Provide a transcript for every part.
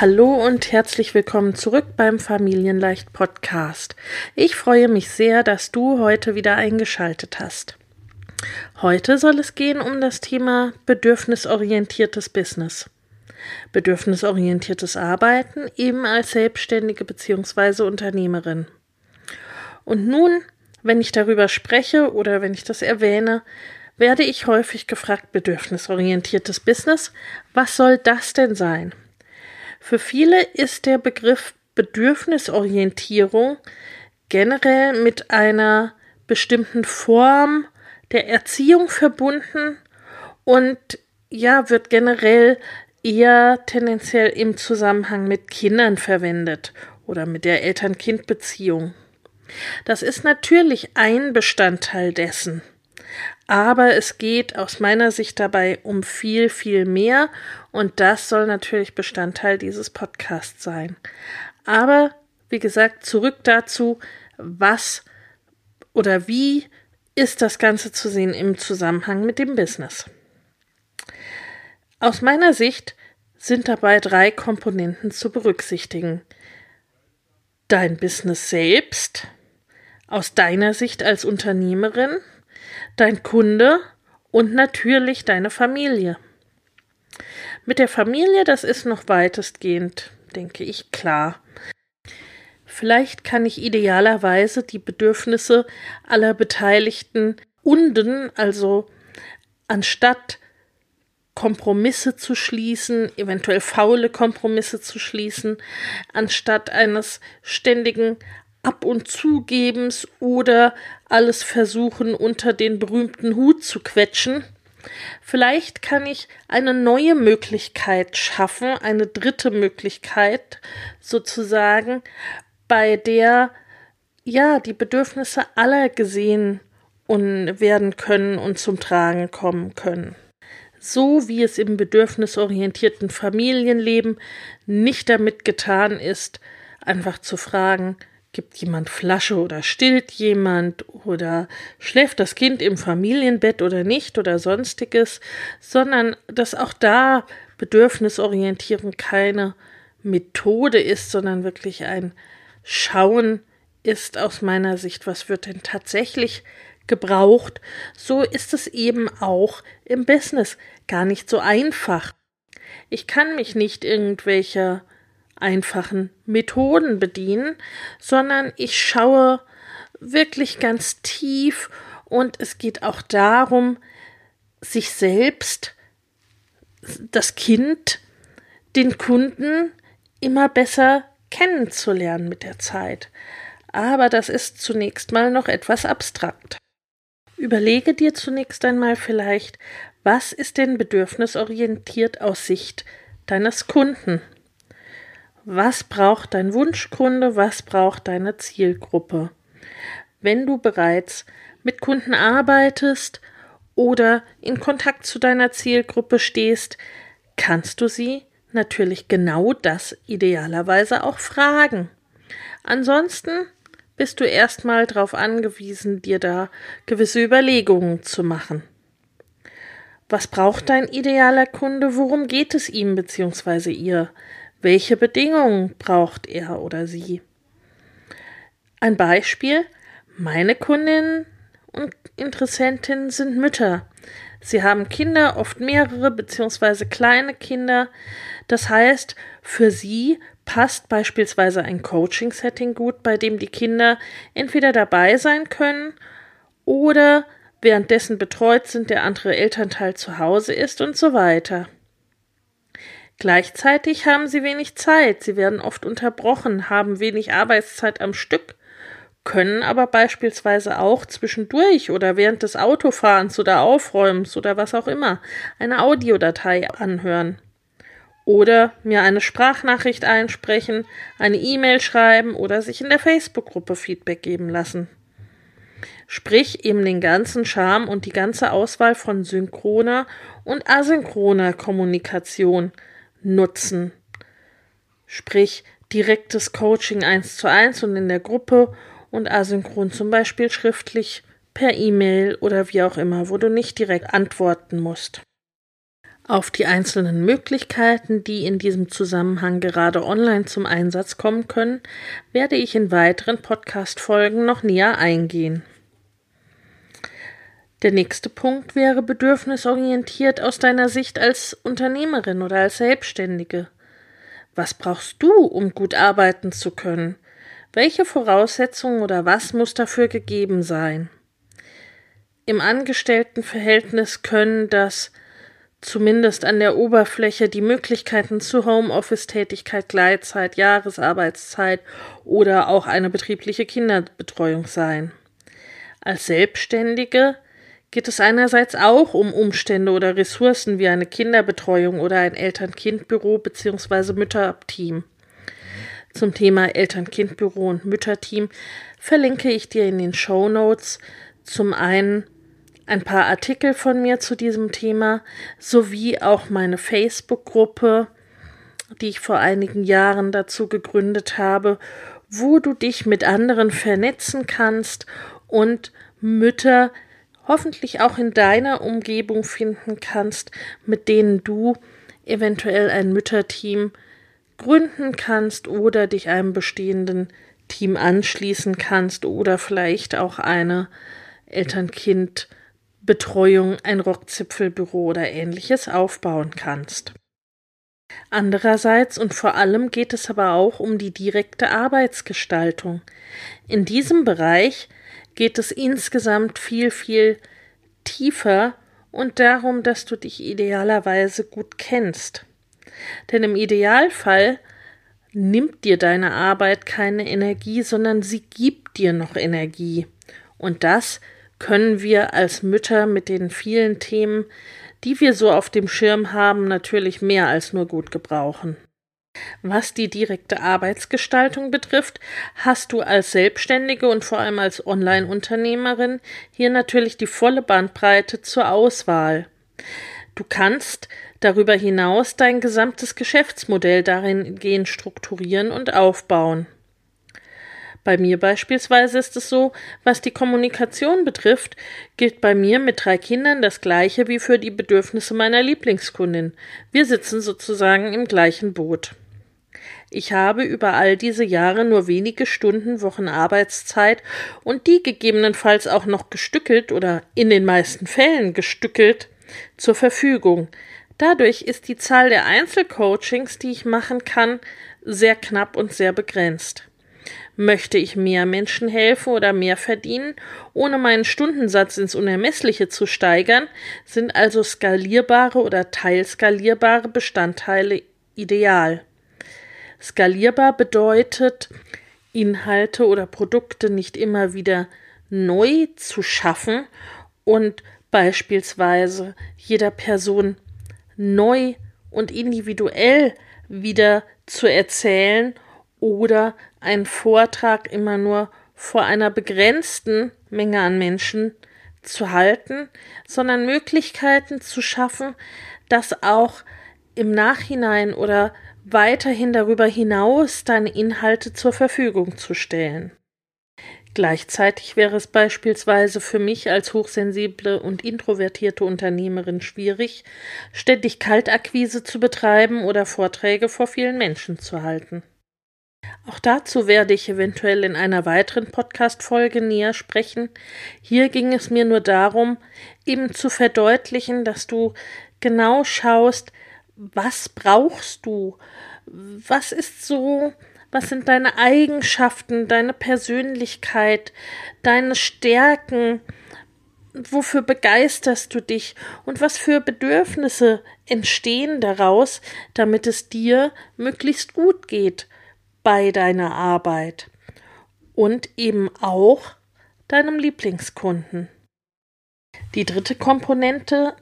Hallo und herzlich willkommen zurück beim Familienleicht Podcast. Ich freue mich sehr, dass du heute wieder eingeschaltet hast. Heute soll es gehen um das Thema bedürfnisorientiertes Business. Bedürfnisorientiertes Arbeiten eben als Selbstständige bzw. Unternehmerin. Und nun, wenn ich darüber spreche oder wenn ich das erwähne, werde ich häufig gefragt, bedürfnisorientiertes Business, was soll das denn sein? Für viele ist der Begriff Bedürfnisorientierung generell mit einer bestimmten Form der Erziehung verbunden und ja, wird generell eher tendenziell im Zusammenhang mit Kindern verwendet oder mit der Eltern-Kind-Beziehung. Das ist natürlich ein Bestandteil dessen. Aber es geht aus meiner Sicht dabei um viel, viel mehr und das soll natürlich Bestandteil dieses Podcasts sein. Aber wie gesagt, zurück dazu, was oder wie ist das Ganze zu sehen im Zusammenhang mit dem Business. Aus meiner Sicht sind dabei drei Komponenten zu berücksichtigen. Dein Business selbst, aus deiner Sicht als Unternehmerin, dein Kunde und natürlich deine Familie. Mit der Familie, das ist noch weitestgehend, denke ich, klar. Vielleicht kann ich idealerweise die Bedürfnisse aller Beteiligten unden, also anstatt Kompromisse zu schließen, eventuell faule Kompromisse zu schließen, anstatt eines ständigen Ab- und Zugebens oder alles versuchen unter den berühmten Hut zu quetschen. Vielleicht kann ich eine neue Möglichkeit schaffen, eine dritte Möglichkeit sozusagen, bei der ja die Bedürfnisse aller gesehen und werden können und zum Tragen kommen können. So wie es im bedürfnisorientierten Familienleben nicht damit getan ist, einfach zu fragen, Gibt jemand Flasche oder stillt jemand oder schläft das Kind im Familienbett oder nicht oder sonstiges, sondern dass auch da Bedürfnisorientierung keine Methode ist, sondern wirklich ein Schauen ist aus meiner Sicht, was wird denn tatsächlich gebraucht, so ist es eben auch im Business gar nicht so einfach. Ich kann mich nicht irgendwelcher einfachen Methoden bedienen, sondern ich schaue wirklich ganz tief und es geht auch darum, sich selbst, das Kind, den Kunden immer besser kennenzulernen mit der Zeit. Aber das ist zunächst mal noch etwas abstrakt. Überlege dir zunächst einmal vielleicht, was ist denn bedürfnisorientiert aus Sicht deines Kunden? Was braucht dein Wunschkunde? Was braucht deine Zielgruppe? Wenn du bereits mit Kunden arbeitest oder in Kontakt zu deiner Zielgruppe stehst, kannst du sie natürlich genau das idealerweise auch fragen. Ansonsten bist du erstmal darauf angewiesen, dir da gewisse Überlegungen zu machen. Was braucht dein idealer Kunde? Worum geht es ihm bzw. ihr? Welche Bedingungen braucht er oder sie? Ein Beispiel. Meine Kundinnen und Interessentinnen sind Mütter. Sie haben Kinder, oft mehrere beziehungsweise kleine Kinder. Das heißt, für Sie passt beispielsweise ein Coaching-Setting gut, bei dem die Kinder entweder dabei sein können oder währenddessen betreut sind, der andere Elternteil zu Hause ist und so weiter. Gleichzeitig haben sie wenig Zeit, sie werden oft unterbrochen, haben wenig Arbeitszeit am Stück können aber beispielsweise auch zwischendurch oder während des Autofahrens oder Aufräumens oder was auch immer eine Audiodatei anhören. Oder mir eine Sprachnachricht einsprechen, eine E-Mail schreiben oder sich in der Facebook-Gruppe Feedback geben lassen. Sprich eben den ganzen Charme und die ganze Auswahl von synchroner und asynchroner Kommunikation nutzen. Sprich direktes Coaching eins zu eins und in der Gruppe und asynchron zum Beispiel schriftlich, per E-Mail oder wie auch immer, wo du nicht direkt antworten musst. Auf die einzelnen Möglichkeiten, die in diesem Zusammenhang gerade online zum Einsatz kommen können, werde ich in weiteren Podcast-Folgen noch näher eingehen. Der nächste Punkt wäre bedürfnisorientiert aus deiner Sicht als Unternehmerin oder als Selbstständige. Was brauchst du, um gut arbeiten zu können? Welche Voraussetzungen oder was muss dafür gegeben sein? Im Angestelltenverhältnis können das zumindest an der Oberfläche die Möglichkeiten zu Homeoffice-Tätigkeit, Gleitzeit, Jahresarbeitszeit oder auch eine betriebliche Kinderbetreuung sein. Als Selbstständige geht es einerseits auch um Umstände oder Ressourcen wie eine Kinderbetreuung oder ein Eltern-Kind-Büro bzw. Mütterteam. Zum Thema Eltern-Kind-Büro und Mütterteam verlinke ich dir in den Show Notes zum einen ein paar Artikel von mir zu diesem Thema sowie auch meine Facebook-Gruppe, die ich vor einigen Jahren dazu gegründet habe, wo du dich mit anderen vernetzen kannst und Mütter hoffentlich auch in deiner Umgebung finden kannst, mit denen du eventuell ein Mütterteam gründen kannst oder dich einem bestehenden Team anschließen kannst oder vielleicht auch eine Eltern-Kind-Betreuung, ein Rockzipfelbüro oder ähnliches aufbauen kannst. Andererseits und vor allem geht es aber auch um die direkte Arbeitsgestaltung. In diesem Bereich geht es insgesamt viel, viel tiefer und darum, dass du dich idealerweise gut kennst. Denn im Idealfall nimmt dir deine Arbeit keine Energie, sondern sie gibt dir noch Energie. Und das können wir als Mütter mit den vielen Themen, die wir so auf dem Schirm haben, natürlich mehr als nur gut gebrauchen. Was die direkte Arbeitsgestaltung betrifft, hast du als Selbstständige und vor allem als Online-Unternehmerin hier natürlich die volle Bandbreite zur Auswahl. Du kannst darüber hinaus dein gesamtes Geschäftsmodell darin strukturieren und aufbauen. Bei mir beispielsweise ist es so, was die Kommunikation betrifft, gilt bei mir mit drei Kindern das gleiche wie für die Bedürfnisse meiner Lieblingskundin. Wir sitzen sozusagen im gleichen Boot. Ich habe über all diese Jahre nur wenige Stunden Wochen Arbeitszeit und die gegebenenfalls auch noch gestückelt oder in den meisten Fällen gestückelt zur Verfügung. Dadurch ist die Zahl der Einzelcoachings, die ich machen kann, sehr knapp und sehr begrenzt. Möchte ich mehr Menschen helfen oder mehr verdienen, ohne meinen Stundensatz ins Unermessliche zu steigern, sind also skalierbare oder teilskalierbare Bestandteile ideal. Skalierbar bedeutet, Inhalte oder Produkte nicht immer wieder neu zu schaffen und beispielsweise jeder Person neu und individuell wieder zu erzählen oder einen Vortrag immer nur vor einer begrenzten Menge an Menschen zu halten, sondern Möglichkeiten zu schaffen, dass auch im Nachhinein oder weiterhin darüber hinaus deine Inhalte zur Verfügung zu stellen. Gleichzeitig wäre es beispielsweise für mich als hochsensible und introvertierte Unternehmerin schwierig, ständig Kaltakquise zu betreiben oder Vorträge vor vielen Menschen zu halten. Auch dazu werde ich eventuell in einer weiteren Podcast-Folge näher sprechen. Hier ging es mir nur darum, eben zu verdeutlichen, dass du genau schaust, was brauchst du? Was ist so, was sind deine Eigenschaften, deine Persönlichkeit, deine Stärken? Wofür begeisterst du dich und was für Bedürfnisse entstehen daraus, damit es dir möglichst gut geht? bei deiner Arbeit und eben auch deinem Lieblingskunden. Die dritte Komponente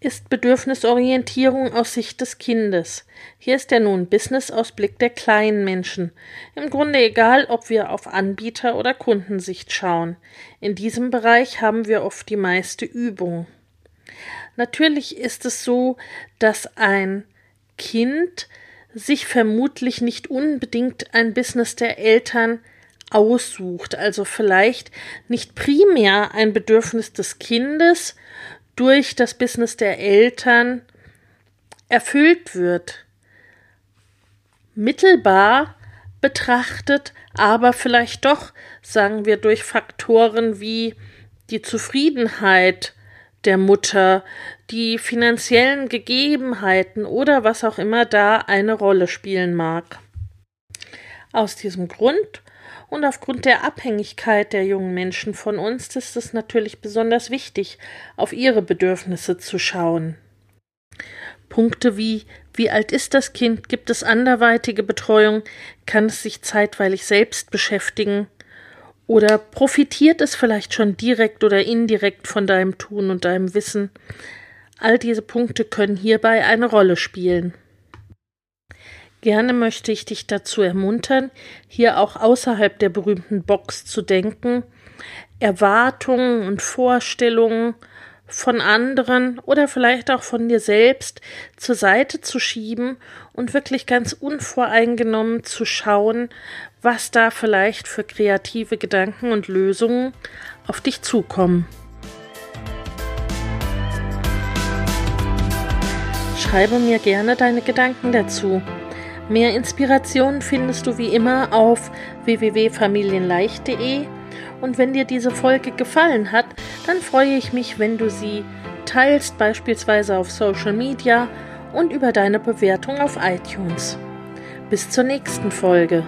ist Bedürfnisorientierung aus Sicht des Kindes. Hier ist der nun Business-Ausblick der kleinen Menschen. Im Grunde egal, ob wir auf Anbieter- oder Kundensicht schauen. In diesem Bereich haben wir oft die meiste Übung. Natürlich ist es so, dass ein Kind sich vermutlich nicht unbedingt ein Business der Eltern aussucht, also vielleicht nicht primär ein Bedürfnis des Kindes durch das Business der Eltern erfüllt wird. Mittelbar betrachtet, aber vielleicht doch, sagen wir, durch Faktoren wie die Zufriedenheit der Mutter, die finanziellen Gegebenheiten oder was auch immer da eine Rolle spielen mag. Aus diesem Grund und aufgrund der Abhängigkeit der jungen Menschen von uns ist es natürlich besonders wichtig, auf ihre Bedürfnisse zu schauen. Punkte wie wie alt ist das Kind, gibt es anderweitige Betreuung, kann es sich zeitweilig selbst beschäftigen, oder profitiert es vielleicht schon direkt oder indirekt von deinem Tun und deinem Wissen? All diese Punkte können hierbei eine Rolle spielen. Gerne möchte ich dich dazu ermuntern, hier auch außerhalb der berühmten Box zu denken, Erwartungen und Vorstellungen von anderen oder vielleicht auch von dir selbst zur Seite zu schieben und wirklich ganz unvoreingenommen zu schauen, was da vielleicht für kreative Gedanken und Lösungen auf dich zukommen. Schreibe mir gerne deine Gedanken dazu. Mehr Inspirationen findest du wie immer auf www.familienleicht.de und wenn dir diese Folge gefallen hat, dann freue ich mich, wenn du sie teilst, beispielsweise auf Social Media und über deine Bewertung auf iTunes. Bis zur nächsten Folge.